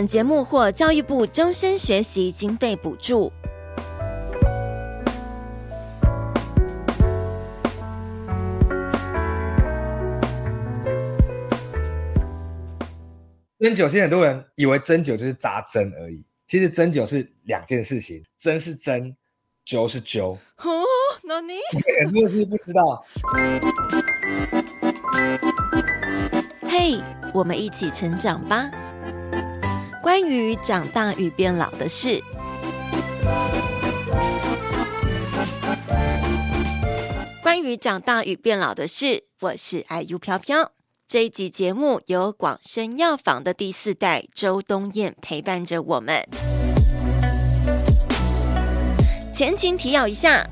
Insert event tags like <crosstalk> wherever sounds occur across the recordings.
本节目获教育部终身学习经费补助。针灸，现在很多人以为针灸就是扎针而已，其实针灸是两件事情，针是针，灸是灸。哦，那你很多人是不知道。嘿，hey, 我们一起成长吧。关于长大与变老的事，关于长大与变老的事，我是 IU 飘飘。这一集节目由广生药房的第四代周东彦陪伴着我们。前情提要一下。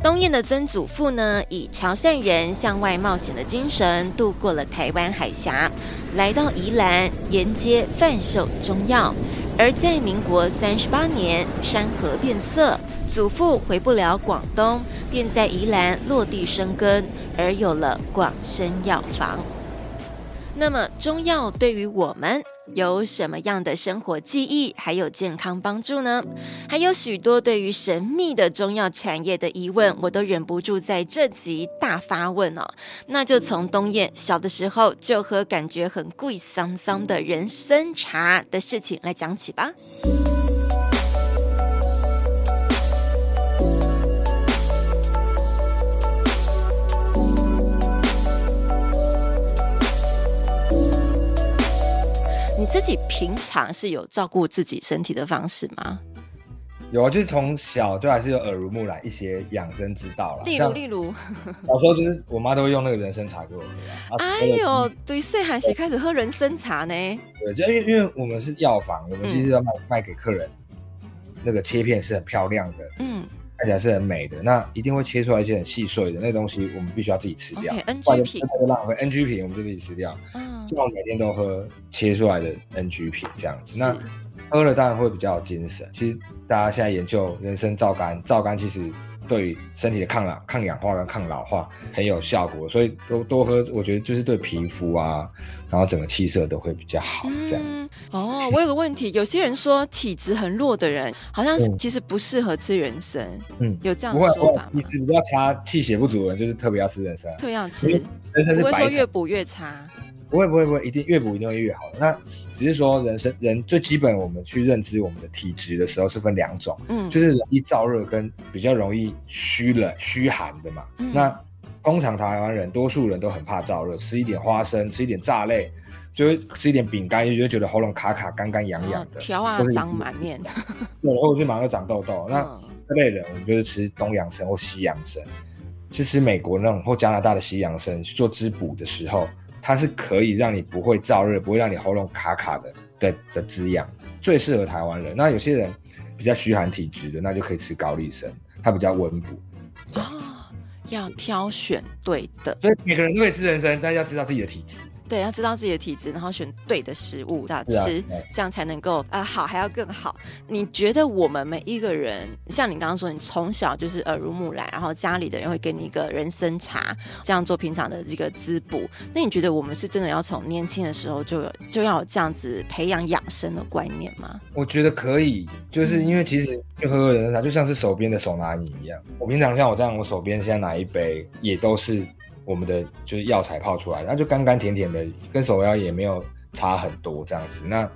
东燕的曾祖父呢，以潮汕人向外冒险的精神渡过了台湾海峡，来到宜兰沿街贩售中药。而在民国三十八年，山河变色，祖父回不了广东，便在宜兰落地生根，而有了广生药房。那么，中药对于我们有什么样的生活记忆，还有健康帮助呢？还有许多对于神秘的中药产业的疑问，我都忍不住在这集大发问哦。那就从东燕小的时候就喝感觉很贵桑桑的人参茶的事情来讲起吧。自己平常是有照顾自己身体的方式吗？有啊，就是从小就还是有耳濡目染一些养生之道了。例如，例如，小时候就是我妈都会用那个人参茶给我喝。哎呦，对，岁寒时开始喝人参茶呢？对，就因为因为我们是药房，我们其实要卖、嗯、卖给客人，那个切片是很漂亮的，嗯，看起来是很美的，那一定会切出来一些很细碎的那个东西，我们必须要自己吃掉。NG 品，不浪费 NG 品，我们就自己吃掉。嗯希望每天都喝切出来的 NG 品这样子，那喝了当然会比较有精神。其实大家现在研究人参皂苷，皂苷其实对身体的抗老、抗氧化跟抗老化很有效果，所以多多喝，我觉得就是对皮肤啊，然后整个气色都会比较好。这样、嗯、哦，我有个问题，有些人说体质很弱的人，好像是其实不适合吃人参，嗯，有这样的说法吗？体质比较差、气血不足的人，就是特别要吃人参，特别要吃，人参是不会说越补越差。不会不会不会，一定越补一定会越好。那只是说人生人最基本，我们去认知我们的体质的时候是分两种，嗯，就是容易燥热跟比较容易虚冷虚寒的嘛。嗯、那通常台湾人多数人都很怕燥热，吃一点花生，吃一点炸类，就会吃一点饼干，就会觉得喉咙卡卡、干干痒痒的，条啊长满面，<laughs> 对，或者是马上就长痘痘。那这类人，我们就是吃东洋参或西洋参，是吃美国那种或加拿大的西洋参去做滋补的时候。它是可以让你不会燥热，不会让你喉咙卡卡的的的滋养，最适合台湾人。那有些人比较虚寒体质的，那就可以吃高丽参，它比较温补。哦，要挑选对的，所以每个人都可以吃人参，但要知道自己的体质。对，要知道自己的体质，然后选对的食物要吃，啊、这样才能够呃好，还要更好。你觉得我们每一个人，像你刚刚说，你从小就是耳濡目染，然后家里的人会给你一个人参茶，这样做平常的这个滋补。那你觉得我们是真的要从年轻的时候就有就要有这样子培养养生的观念吗？我觉得可以，就是因为其实就喝喝人参茶，就像是手边的手拿饮一样。我平常像我这样，我手边现在拿一杯也都是。我们的就是药材泡出来，然后就甘甘甜甜的，跟手摇也没有差很多这样子。那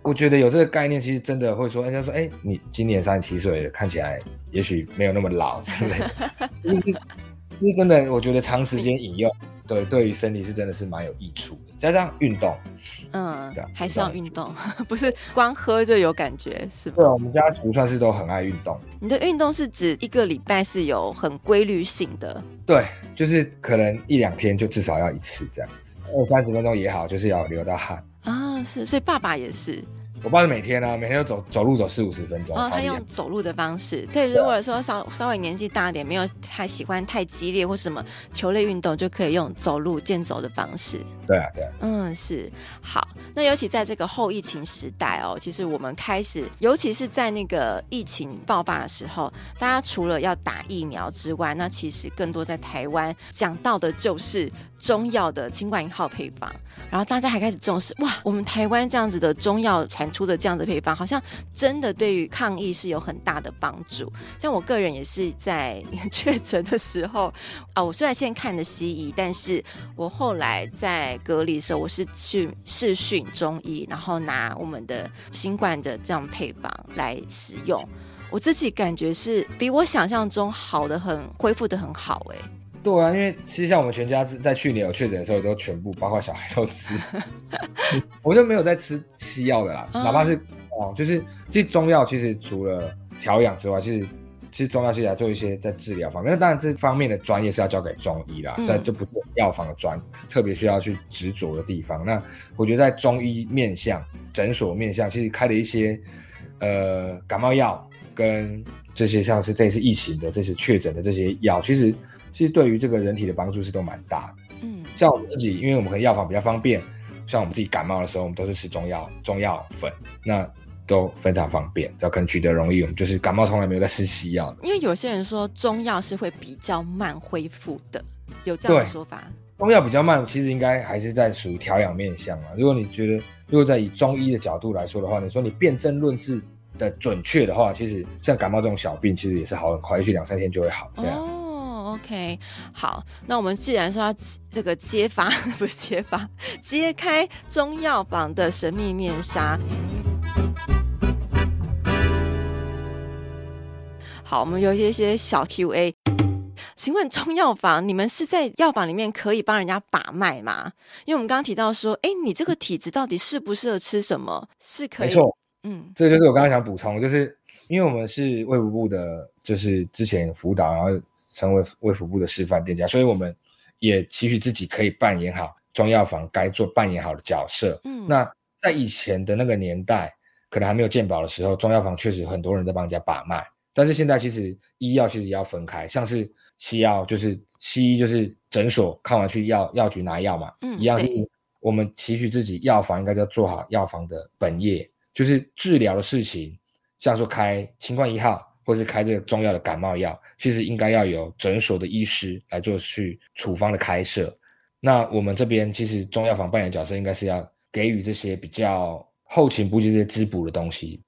我觉得有这个概念，其实真的会说，人家说，哎，你今年三十七岁，看起来也许没有那么老之类的。<laughs> 因为真的，我觉得长时间饮用，对，对于身体是真的是蛮有益处的。加上运动，嗯，对，还是要运动，<laughs> 不是光喝就有感觉，是吧？对，我们家族算是都很爱运动。你的运动是指一个礼拜是有很规律性的？对。就是可能一两天就至少要一次这样子，二三十分钟也好，就是要流到汗。啊，是，所以爸爸也是。我爸是每天啊，每天都走走路走四五十分钟。哦，他用走路的方式。对，如果说稍稍微年纪大一点，没有太喜欢太激烈或什么球类运动，就可以用走路健走的方式。对啊，对啊。嗯，是。好，那尤其在这个后疫情时代哦，其实我们开始，尤其是在那个疫情爆发的时候，大家除了要打疫苗之外，那其实更多在台湾讲到的就是。中药的清冠一号配方，然后大家还开始重视哇，我们台湾这样子的中药产出的这样子配方，好像真的对于抗疫是有很大的帮助。像我个人也是在确诊的时候 <laughs> 啊，我虽然现在看的西医，但是我后来在隔离的时候，我是去试训中医，然后拿我们的新冠的这样配方来使用，我自己感觉是比我想象中好的很，恢复得很好哎、对啊，因为其实像我们全家在去年有确诊的时候，都全部包括小孩都吃，<laughs> 我就没有在吃西药的啦。嗯、哪怕是哦，就是其实中药其实除了调养之外，其实其实中药其实还做一些在治疗方面。那当然这方面的专业是要交给中医啦，这、嗯、就不是药房的专特别需要去执着的地方。那我觉得在中医面向诊所面向，其实开了一些呃感冒药跟这些像是这次疫情的这些确诊的这些药，其实。其实对于这个人体的帮助是都蛮大的，嗯，像我们自己，因为我们可能药房比较方便，像我们自己感冒的时候，我们都是吃中药，中药粉，那都非常方便，要可能取得容易。我们就是感冒从来没有在吃西药的，因为有些人说中药是会比较慢恢复的，有这样的说法。中药比较慢，其实应该还是在属于调养面向啊。如果你觉得，如果在以中医的角度来说的话，你说你辨证论治的准确的话，其实像感冒这种小病，其实也是好很快，也许两三天就会好，对啊。哦 OK，好，那我们既然说要这个揭发，<laughs> 不是揭发，揭开中药房的神秘面纱。好，我们有一些小 Q&A，请问中药房，你们是在药房里面可以帮人家把脉吗？因为我们刚刚提到说，哎，你这个体质到底适不适合吃什么？是可以，没错，嗯，这就是我刚刚想补充，就是因为我们是卫福部的，就是之前辅导，然后。成为卫福部的示范店家，所以我们也期许自己可以扮演好中药房该做扮演好的角色。嗯，那在以前的那个年代，可能还没有健保的时候，中药房确实很多人在帮人家把脉。但是现在其实医药其实也要分开，像是西药就是西医就是诊所看完去药药局拿药嘛，嗯，一样就是我们期许自己药房应该要做好药房的本业，就是治疗的事情，像说开清冠一号。或是开这个中药的感冒药，其实应该要有诊所的医师来做去处方的开设。那我们这边其实中药房扮演的角色，应该是要给予这些比较后勤补给这些滋补的东西。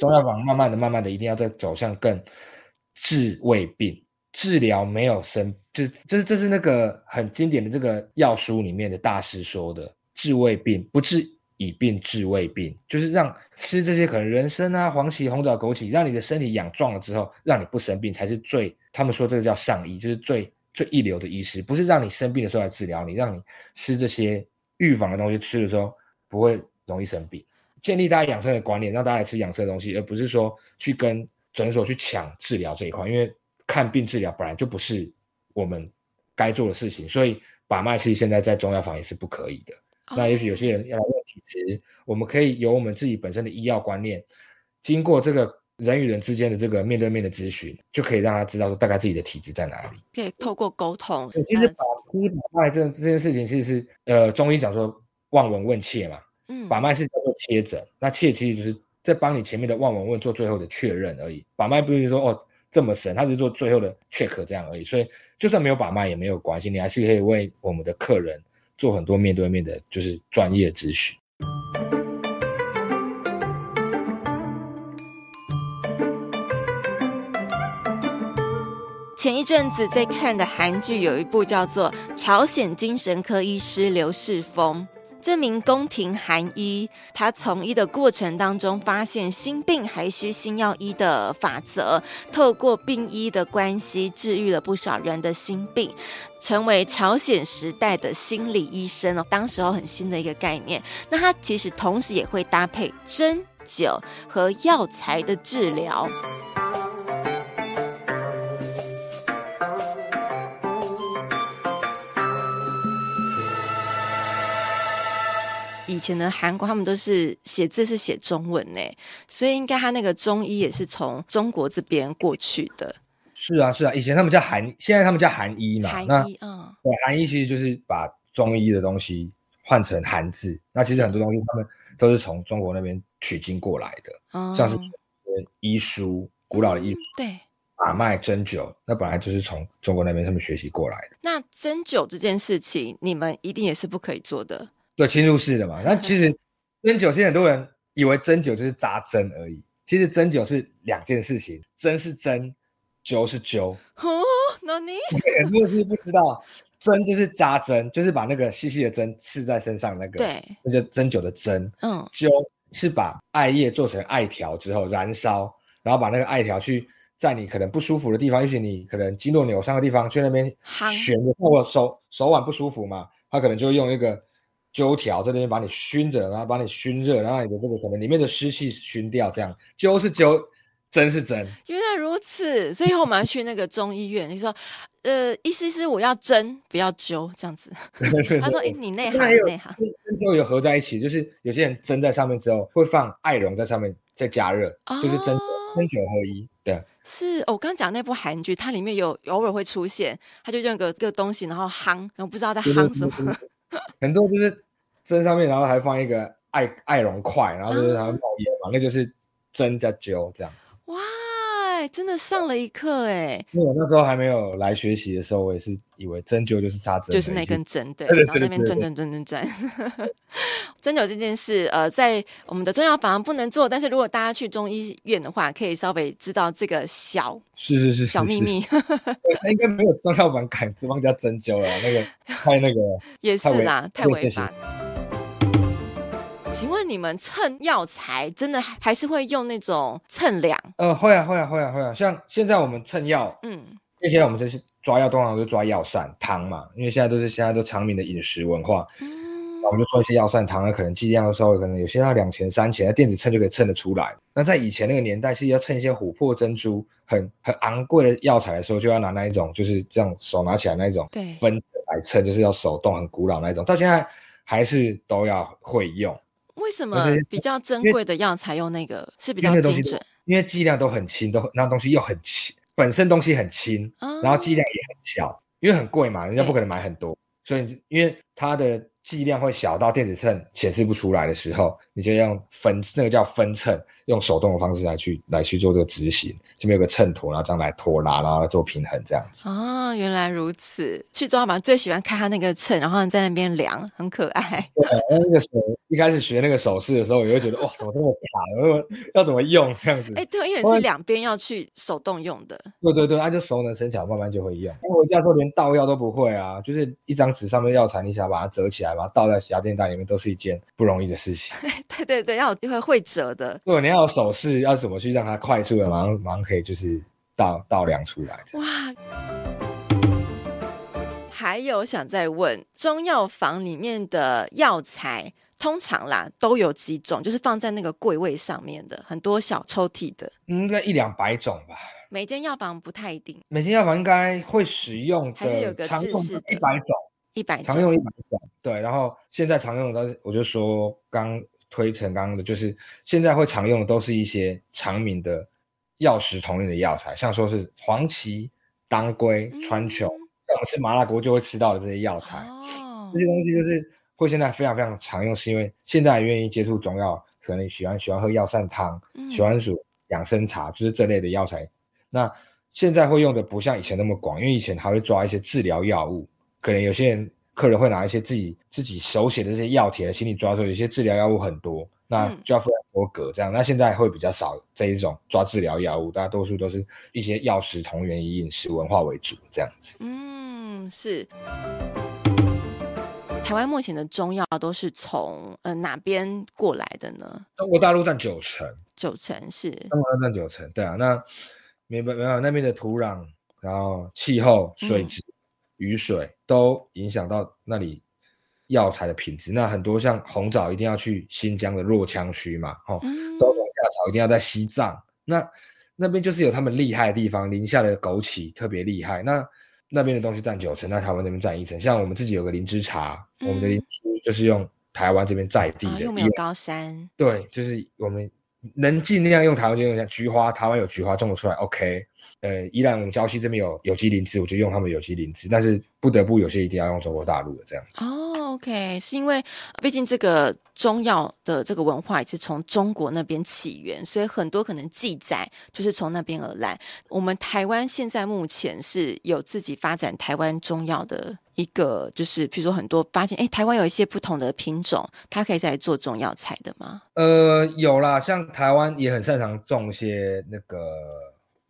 中药房慢慢的、慢慢的，一定要再走向更治胃病，治疗没有生，就就是这是那个很经典的这个药书里面的大师说的，治胃病不治。以病治未病，就是让吃这些可能人参啊、黄芪、红枣、枸杞，让你的身体养壮了之后，让你不生病，才是最他们说这个叫上医，就是最最一流的医师，不是让你生病的时候来治疗你，让你吃这些预防的东西，吃的时候不会容易生病。建立大家养生的观念，让大家来吃养生的东西，而不是说去跟诊所去抢治疗这一块，因为看病治疗本来就不是我们该做的事情，所以把脉其实现在在中药房也是不可以的。那也许有些人要来问体质，我们可以有我们自己本身的医药观念，经过这个人与人之间的这个面对面的咨询，就可以让他知道说大概自己的体质在哪里。可以透过沟通。其实把把脉这这件事情，其实是呃中医讲说望闻问切嘛，嗯，把脉是叫做切诊，那切其实就是在帮你前面的望闻问做最后的确认而已。把脉不是说哦这么神，他是做最后的 check 这样而已。所以就算没有把脉也没有关系，你还是可以为我们的客人。做很多面对面的，就是专业咨询。前一阵子在看的韩剧有一部叫做《朝鲜精神科医师刘世峰》。这名宫廷韩医，他从医的过程当中，发现心病还需心药医的法则，透过病医的关系，治愈了不少人的心病，成为朝鲜时代的心理医生哦。当时候很新的一个概念。那他其实同时也会搭配针灸和药材的治疗。以前的韩国他们都是写字是写中文呢，所以应该他那个中医也是从中国这边过去的。是啊，是啊，以前他们叫韩，现在他们叫韩医嘛。韩医，嗯，对，韩医其实就是把中医的东西换成韩字。那其实很多东西他们都是从中国那边取经过来的，嗯、像是医书，古老的医书，嗯、对，把脉针灸，那本来就是从中国那边他们学习过来的。那针灸这件事情，你们一定也是不可以做的。对，侵入式的嘛。那其实针灸，现在很多人以为针灸就是扎针而已，其实针灸是两件事情，针是针。灸是灸哦，那你 <laughs> 很多人是不知道，针就是扎针，就是把那个细细的针刺在身上那个，对，那叫针灸的针。嗯，灸是把艾叶做成艾条之后燃烧，然后把那个艾条去在你可能不舒服的地方，也许你可能肌肉扭伤的地方，去那边悬着，或手手腕不舒服嘛，他可能就用一个灸条在那边把你熏着，然后把你熏热，然后你的这个可能里面的湿气熏掉，这样灸是灸。针是针，原来如此。所以后我们要去那个中医院，你说，呃，意思是我要针，不要灸，这样子。<laughs> 他说，哎、欸，你内行内行。针灸有合在一起，就是有些人针在上面之后，会放艾绒在上面再加热，哦、就是针针灸合一。对，是我刚讲那部韩剧，它里面有偶尔会出现，他就用个个东西，然后夯，然后不知道在夯什么。很多就是针上面，然后还放一个艾艾绒块，然后就是它会冒烟嘛，那就是针加灸这样。哇，真的上了一课哎！因为我那时候还没有来学习的时候，我也是以为针灸就是扎针，就是那根针，对，然后那边转转转转转。<laughs> 针灸这件事，呃，在我们的中药房不能做，但是如果大家去中医院的话，可以稍微知道这个小是是是小秘密。那应该没有中药房敢 <laughs> 帮人家针灸了，那个太那个也是啦，太违法。请问你们称药材真的还是会用那种称量？呃，会啊，会啊，会啊，会啊。像现在我们称药，嗯，因为现在我们就是抓药通常都是抓药膳汤嘛，因为现在都是现在都长民的饮食文化，嗯，我们就做一些药膳汤，那可能剂量的时候，可能有些要两钱三钱，那电子秤就可以称得出来。那在以前那个年代，是要称一些琥珀珍珠很很昂贵的药材的时候，就要拿那一种，就是这样手拿起来那一种，对，分来称，就是要手动，很古老那一种，到现在还是都要会用。为什么比较珍贵的药材用那个是比较精准？因为剂量都很轻，都那东西又很轻，本身东西很轻，嗯、然后剂量也很小，因为很贵嘛，人家不可能买很多，所以因为它的。剂量会小到电子秤显示不出来的时候，你就用分那个叫分秤，用手动的方式来去来去做这个执行。这边有个秤砣，然后这样来拖拉，然后来做平衡这样子。哦，原来如此。去中药房最喜欢看他那个秤，然后在那边量，很可爱。对，那个手一开始学那个手势的时候，我会觉得哇，怎么这么卡？要怎么用这样子？哎、欸，对，因为是两边要去手动用的。对对对，那就熟能生巧，慢慢就会用。因为我家说连倒药都不会啊，就是一张纸上面药材，你想把它折起来。把它倒在夹电袋里面都是一件不容易的事情。<laughs> 对对对，要有机会会折的。如果，你要有手势，要怎么去让它快速的马上马上可以就是倒倒量出来。哇！还有想再问，中药房里面的药材通常啦都有几种？就是放在那个柜位上面的很多小抽屉的，应该一两百种吧。每间药房不太一定，每间药房应该会使用的，还是有个制式的一百种。一百常用一百种，对，然后现在常用的我就说刚推陈刚刚的，就是现在会常用的都是一些常民的药食同源的药材，像说是黄芪、当归、川穹，像我们吃麻辣锅就会吃到的这些药材，哦、这些东西就是会现在非常非常常用，是因为现在愿意接触中药，可能喜欢喜欢喝药膳汤，嗯、喜欢煮养生茶，就是这类的药材。那现在会用的不像以前那么广，因为以前还会抓一些治疗药物。可能有些人客人会拿一些自己自己手写的这些药帖来心里抓住，有些治疗药物很多，那就要分很多格这样。嗯、那现在会比较少这一种抓治疗药物，大多数都是一些药食同源，以饮食文化为主这样子。嗯，是。台湾目前的中药都是从呃哪边过来的呢？中国大陆占九成，九成是中国大陆占九成，对啊。那没没没有那边的土壤，然后气候、水质。嗯雨水都影响到那里药材的品质。那很多像红枣一定要去新疆的若羌区嘛，哦，多种夏草一定要在西藏。那那边就是有他们厉害的地方，宁夏的枸杞特别厉害。那那边的东西占九成，那台湾那边占一成。像我们自己有个灵芝茶，我们的灵芝就是用台湾这边在地又没有高山，对，就是我们能尽量用台湾就用，像菊花，台湾有菊花种得出来，OK。呃，宜兰我们礁溪这边有有机灵芝，我就用他们有机灵芝，但是不得不有些一定要用中国大陆的这样子。哦，OK，是因为毕竟这个中药的这个文化也是从中国那边起源，所以很多可能记载就是从那边而来。我们台湾现在目前是有自己发展台湾中药的一个，就是譬如说很多发现，哎，台湾有一些不同的品种，它可以再来做中药材的吗？呃，有啦，像台湾也很擅长种一些那个。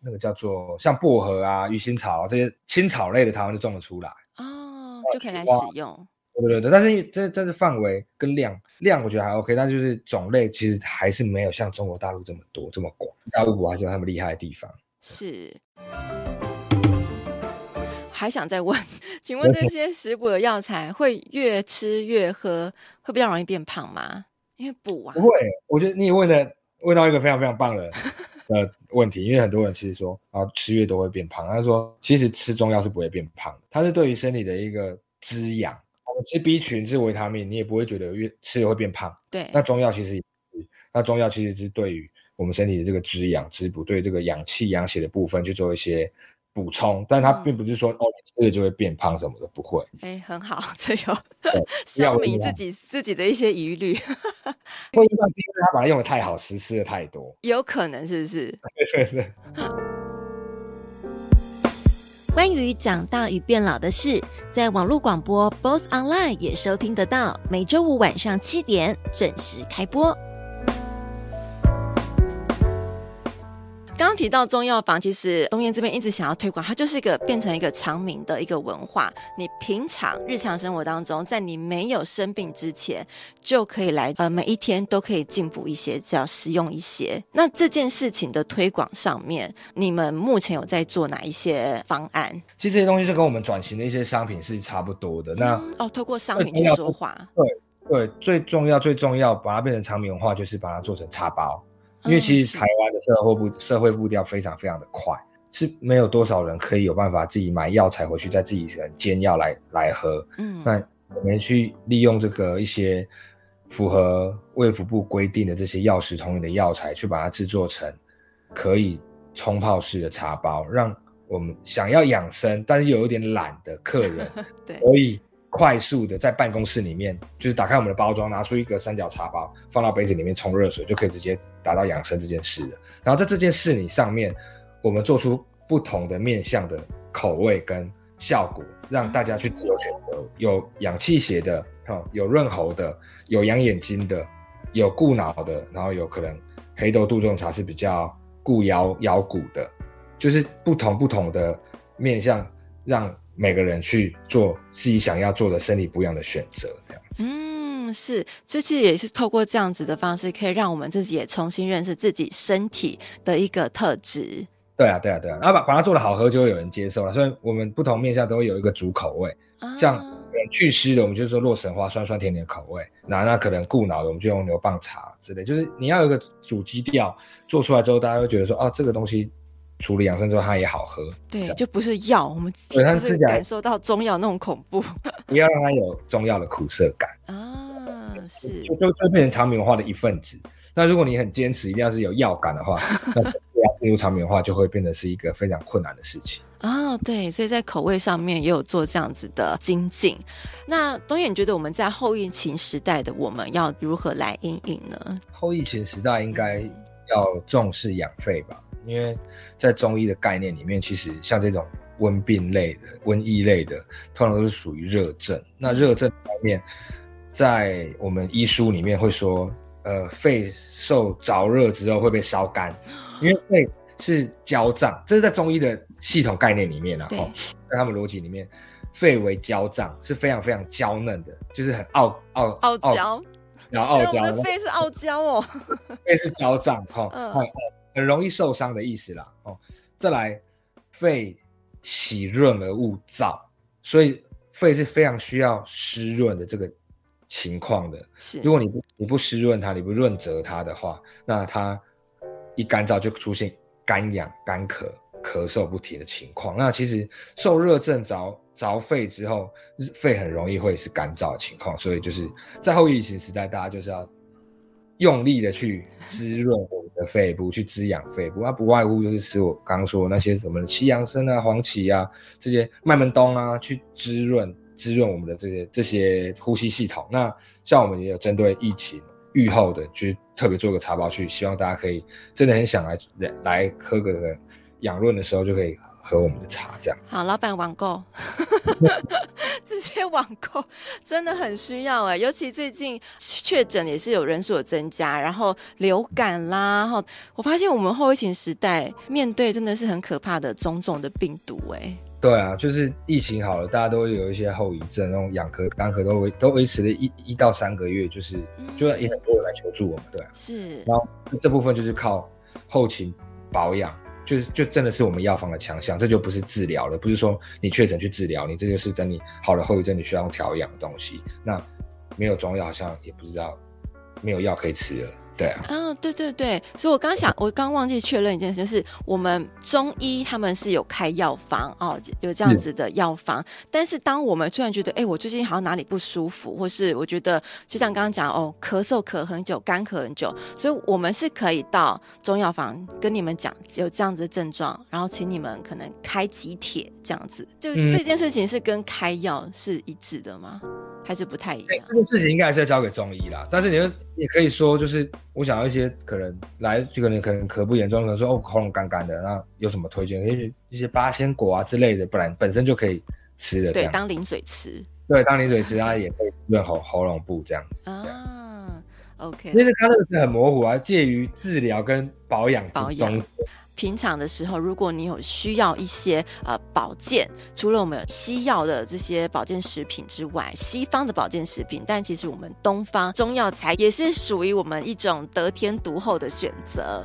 那个叫做像薄荷啊、鱼腥草啊这些青草类的，台湾就种得出来哦，就可以来使用。对对对，但是这但是范围跟量量，我觉得还 OK，但就是种类其实还是没有像中国大陆这么多这么广。大陆还是有他们厉害的地方。是，还想再问，请问这些食补的药材会越吃越喝，会比较容易变胖吗？因为补啊，不会。我觉得你问的问到一个非常非常棒的。呃问题，因为很多人其实说啊，吃越多会变胖。他说，其实吃中药是不会变胖的，它是对于身体的一个滋养。我们吃 B 群是维他命，你也不会觉得越吃了会变胖。对，那中药其实也是，那中药其实是对于我们身体的这个滋养、滋补，对这个养气、养血的部分去做一些补充。但它并不是说、嗯、哦，你吃了就会变胖什么的，不会。哎，很好，<laughs> 这有 <laughs> 消弭自己自己的一些疑虑。<laughs> 会因为他把它用的太好实施的太多，有可能是不是？对对对。关于长大与变老的事，在网络广播 BOSS Online 也收听得到，每周五晚上七点准时开播。提到中药房，其实东燕这边一直想要推广，它就是一个变成一个常民的一个文化。你平常日常生活当中，在你没有生病之前，就可以来，呃，每一天都可以进补一些，只要食用一些。那这件事情的推广上面，你们目前有在做哪一些方案？其实这些东西就跟我们转型的一些商品是差不多的。那、哦，透过商品去说话，对对，最重要最重要，把它变成常民文化，就是把它做成茶包。因为其实台湾的社会步社会步调非常非常的快，是没有多少人可以有办法自己买药材回去再自己人煎药来来喝。嗯，那我们去利用这个一些符合卫福部规定的这些药食同源的药材，去把它制作成可以冲泡式的茶包，让我们想要养生但是又有点懒的客人，<laughs> 对，可以。快速的在办公室里面，就是打开我们的包装，拿出一个三角茶包，放到杯子里面冲热水，就可以直接达到养生这件事了。然后在这件事你上面，我们做出不同的面向的口味跟效果，让大家去自由选择。有养气血的，有润喉的，有养眼睛的，有固脑的，然后有可能黑豆杜仲茶是比较固腰腰骨的，就是不同不同的面向让。每个人去做自己想要做的身体不一样的选择，这样子。嗯，是，这其实也是透过这样子的方式，可以让我们自己也重新认识自己身体的一个特质。对啊，对啊，对啊，然后把把它做的好喝，就会有人接受了。所以我们不同面向都会有一个主口味，啊、像祛湿的，我们就说洛神花，酸酸甜甜的口味；那那可能固脑的，我们就用牛蒡茶之类。就是你要有一个主基调，做出来之后，大家会觉得说，哦，这个东西。除了养生之后，它也好喝。对，就不是药，我们就是感受到中药那种恐怖。<laughs> 不要让它有中药的苦涩感啊！是，就就变成常民文化的一份子。那如果你很坚持，一定要是有药感的话，<laughs> 那要进入常民文化就会变得是一个非常困难的事情啊。对，所以在口味上面也有做这样子的精进。那东野，你觉得我们在后疫情时代的我们要如何来因应呢？后疫情时代应该要重视养肺吧。因为在中医的概念里面，其实像这种温病类的、瘟疫类的，通常都是属于热症。那热症方面，在我们医书里面会说，呃，肺受着热之后会被烧干，因为肺是焦脏，这是在中医的系统概念里面啊。哦，在他们逻辑里面，肺为焦脏，是非常非常娇嫩的，就是很傲傲傲娇，然后傲娇。我的肺是傲娇哦，<laughs> 肺是娇脏哈。嗯很容易受伤的意思啦，哦，再来，肺喜润而恶燥，所以肺是非常需要湿润的这个情况的。是，如果你不你不湿润它，你不润泽它的话，那它一干燥就出现干痒、干咳、咳嗽不停的情况。那其实受热症着着肺之后，肺很容易会是干燥的情况，所以就是在后疫情时代，大家就是要用力的去滋润我们的肺部，去滋养肺部。它不外乎就是吃我刚刚说那些什么西洋参啊、黄芪啊这些麦门冬啊，去滋润滋润我们的这些这些呼吸系统。那像我们也有针对疫情预后的，去特别做个茶包去，希望大家可以真的很想来来喝个养润的时候就可以。喝我们的茶，这样好，老板网购，<laughs> 直接网购真的很需要哎，尤其最近确诊也是有人数有增加，然后流感啦，然后我发现我们后疫情时代面对真的是很可怕的种种的病毒哎。对啊，就是疫情好了，大家都会有一些后遗症，那种养咳、干咳都维都维持了一一到三个月，就是、嗯、就也很多人来求助我们，对啊，是，然后这部分就是靠后勤保养。就是就真的是我们药房的强项，这就不是治疗了，不是说你确诊去治疗，你这就是等你好了后遗症，你需要用调养的东西。那没有中药，好像也不知道没有药可以吃了。对啊，嗯，对对对，所以我刚想，我刚忘记确认一件事，就是我们中医他们是有开药方哦，有这样子的药方。是但是当我们突然觉得，哎，我最近好像哪里不舒服，或是我觉得就像刚刚讲哦，咳嗽咳很久，干咳很久，所以我们是可以到中药房跟你们讲有这样子的症状，然后请你们可能开几帖这样子。就这件事情是跟开药是一致的吗？还是不太一样。这个事情应该还是要交给中医啦。但是你们也可以说，就是我想要一些可能来，就可能可能咳不严重，可能说哦喉咙干干的，那有什么推荐？也许一些八仙果啊之类的，不然本身就可以吃的。对，当零水吃。对，当零水吃，它也可以润喉喉咙部这样子。啊，OK。因为它那个是很模糊啊，介于治疗跟保养之中。平常的时候，如果你有需要一些呃保健，除了我们西药的这些保健食品之外，西方的保健食品，但其实我们东方中药材也是属于我们一种得天独厚的选择。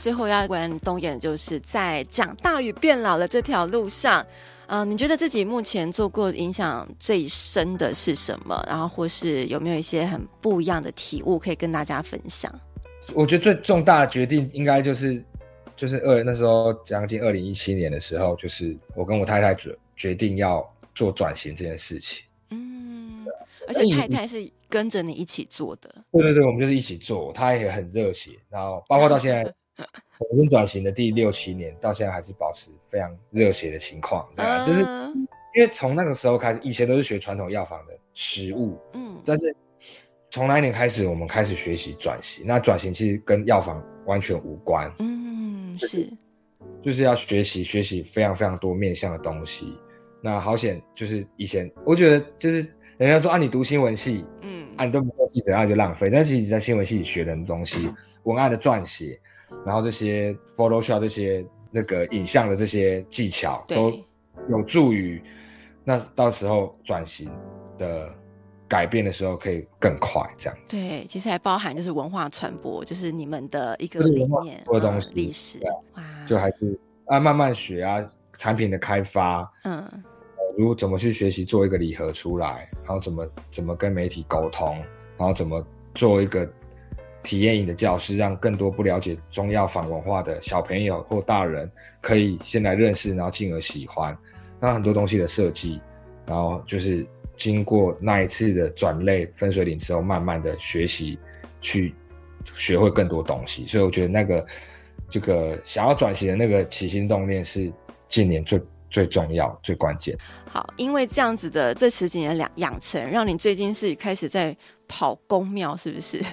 最后要问东彦，就是在长大与变老的这条路上。嗯、呃，你觉得自己目前做过影响最深的是什么？然后或是有没有一些很不一样的体悟可以跟大家分享？我觉得最重大的决定应该就是，就是二那时候将近二零一七年的时候，就是我跟我太太决决定要做转型这件事情。嗯，而且太太是跟着你一起做的。对对对，我们就是一起做，她也很热血，然后包括到现在。我们转型的第六七年，到现在还是保持非常热血的情况，对啊，就是因为从那个时候开始，以前都是学传统药房的食物，嗯，但是从那一年开始，我们开始学习转型。那转型其实跟药房完全无关，嗯，是，就是要学习学习非常非常多面向的东西。那好险，就是以前我觉得就是人家说啊，你读新闻系，嗯，啊，你都不做记者，那就浪费。但其实，在新闻系里学的东西，<laughs> 文案的撰写。然后这些 Photoshop 这些那个影像的这些技巧都有助于，那到时候转型的改变的时候可以更快，这样子。对，其实还包含就是文化传播，就是你们的一个理念或东西、历史哇，就还是啊慢慢学啊，产品的开发，嗯，如果怎么去学习做一个礼盒出来，然后怎么怎么跟媒体沟通，然后怎么做一个。体验营的教室，让更多不了解中药房文化的小朋友或大人可以先来认识，然后进而喜欢。那很多东西的设计，然后就是经过那一次的转类分水岭之后，慢慢的学习，去学会更多东西。所以我觉得那个这个想要转型的那个起心动念是近年最最重要、最关键。好，因为这样子的这十几年两养成，让你最近是开始在跑宫庙，是不是？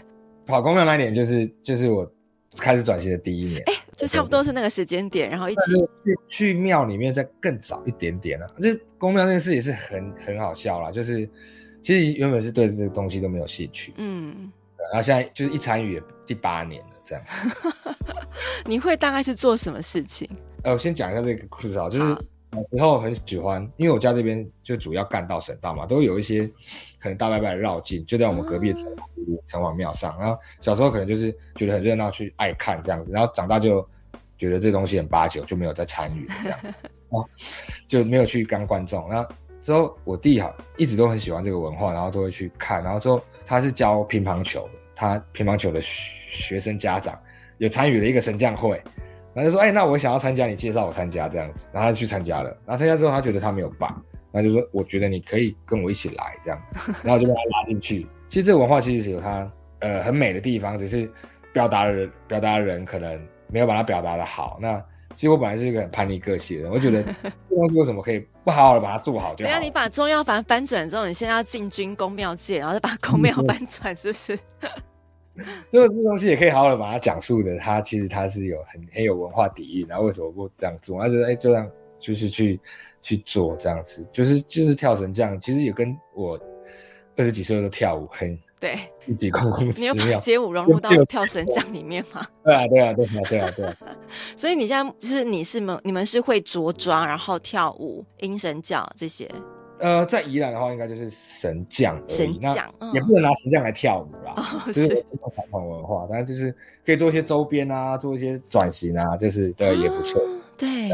跑公庙那一年就是就是我开始转型的第一年，哎、欸，就差不多是那个时间点，然后一起去去庙里面再更早一点点了、啊。就公庙那件事也是很很好笑啦，就是其实原本是对这个东西都没有兴趣，嗯，然后现在就是一参与第八年了，这样。<laughs> 你会大概是做什么事情？呃，我先讲一下这个故事啊，就是。然后很喜欢，因为我家这边就主要干道省道嘛，都有一些可能大拜拜的绕境，就在我们隔壁的城城隍庙上。然后小时候可能就是觉得很热闹，去爱看这样子。然后长大就觉得这东西很八九，就没有再参与这样，<laughs> 哦就没有去当观众。然后之后我弟哈一直都很喜欢这个文化，然后都会去看。然后之后他是教乒乓球的，他乒乓球的学生家长，有参与了一个神将会，然后就说，哎，那我想要参加，你介绍我参加这样子，然后他就去参加了，然后参加之后他觉得他没有办，然后就说，我觉得你可以跟我一起来这样，<laughs> 然后就把他拉进去。其实这个文化其实是有它呃很美的地方，只是表达的人表达的人可能没有把它表达的好。那其实我本来是一个很叛逆个性的人，我觉得这东西为什么可以不好好的把它做好就好？<laughs> 等下你把中药房翻转之后，你现在要进军宫庙界，然后再把宫庙 <laughs> 翻转，是不是？就 <laughs> 是这东西也可以好好的把它讲述的，它其实它是有很很有文化底蕴，然后为什么不这样做？他觉得哎，就这样就是去去做这样子，就是就是跳神将，其实也跟我二十几岁都跳舞很。对，一比空空，你有把街舞融入到跳神将里面吗？对啊，对啊，对啊，对啊，对啊。<laughs> 所以你现在就是你是们你们是会着装然后跳舞、音神教这些？呃，在宜兰的话，应该就是神将。神将也不能拿神将来跳舞啦，哦、是传统文化，但是就是可以做一些周边啊，做一些转型啊，就是对也不错、哦。对，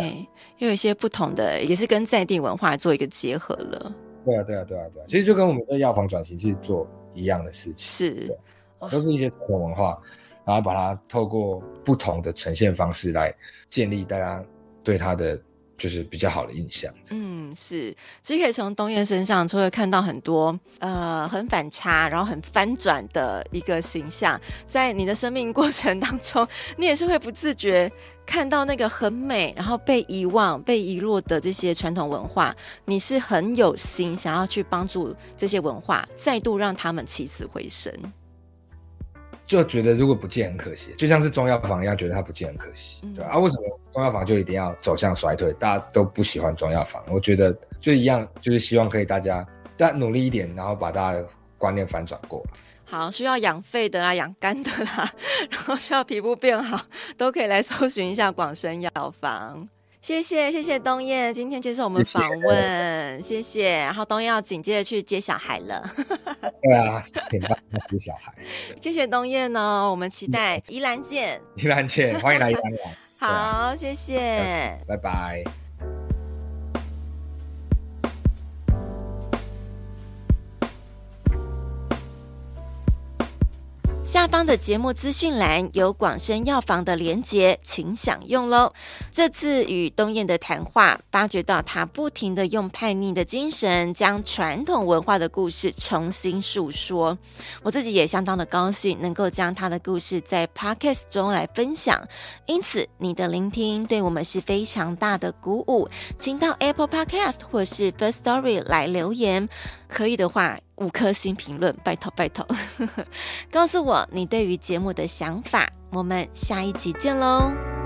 又有一些不同的，也是跟在地文化做一个结合了。对啊，对啊，对啊，对啊，其实就跟我们的药房转型是做。一样的事情是，都是一些传统文化，然后把它透过不同的呈现方式来建立大家对它的就是比较好的印象。嗯，是，其实可以从东燕身上，就会看到很多呃很反差，然后很翻转的一个形象。在你的生命过程当中，你也是会不自觉。看到那个很美，然后被遗忘、被遗落的这些传统文化，你是很有心想要去帮助这些文化，再度让他们起死回生。就觉得如果不见很可惜，就像是中药房一样，觉得它不见很可惜，对、嗯、啊，为什么中药房就一定要走向衰退？大家都不喜欢中药房，我觉得就一样，就是希望可以大家再努力一点，然后把大家的观念反转过来。好，需要养肺的啦，养肝的啦，<laughs> 然后需要皮肤变好，都可以来搜寻一下广生药房。谢谢，谢谢东燕今天接受我们访问，谢谢。然后东燕要紧接着去接小孩了。<laughs> 对啊，点半要，接小孩。谢谢东燕哦，我们期待宜兰见。宜兰见，欢迎来宜兰玩。<laughs> 好，啊、谢谢，拜拜。下方的节目资讯栏有广生药房的连结，请享用喽。这次与东燕的谈话，发觉到他不停地用叛逆的精神，将传统文化的故事重新述说。我自己也相当的高兴，能够将他的故事在 Podcast 中来分享。因此，你的聆听对我们是非常大的鼓舞。请到 Apple Podcast 或是 First Story 来留言，可以的话。五颗星评论，拜托拜托，<laughs> 告诉我你对于节目的想法，我们下一集见喽。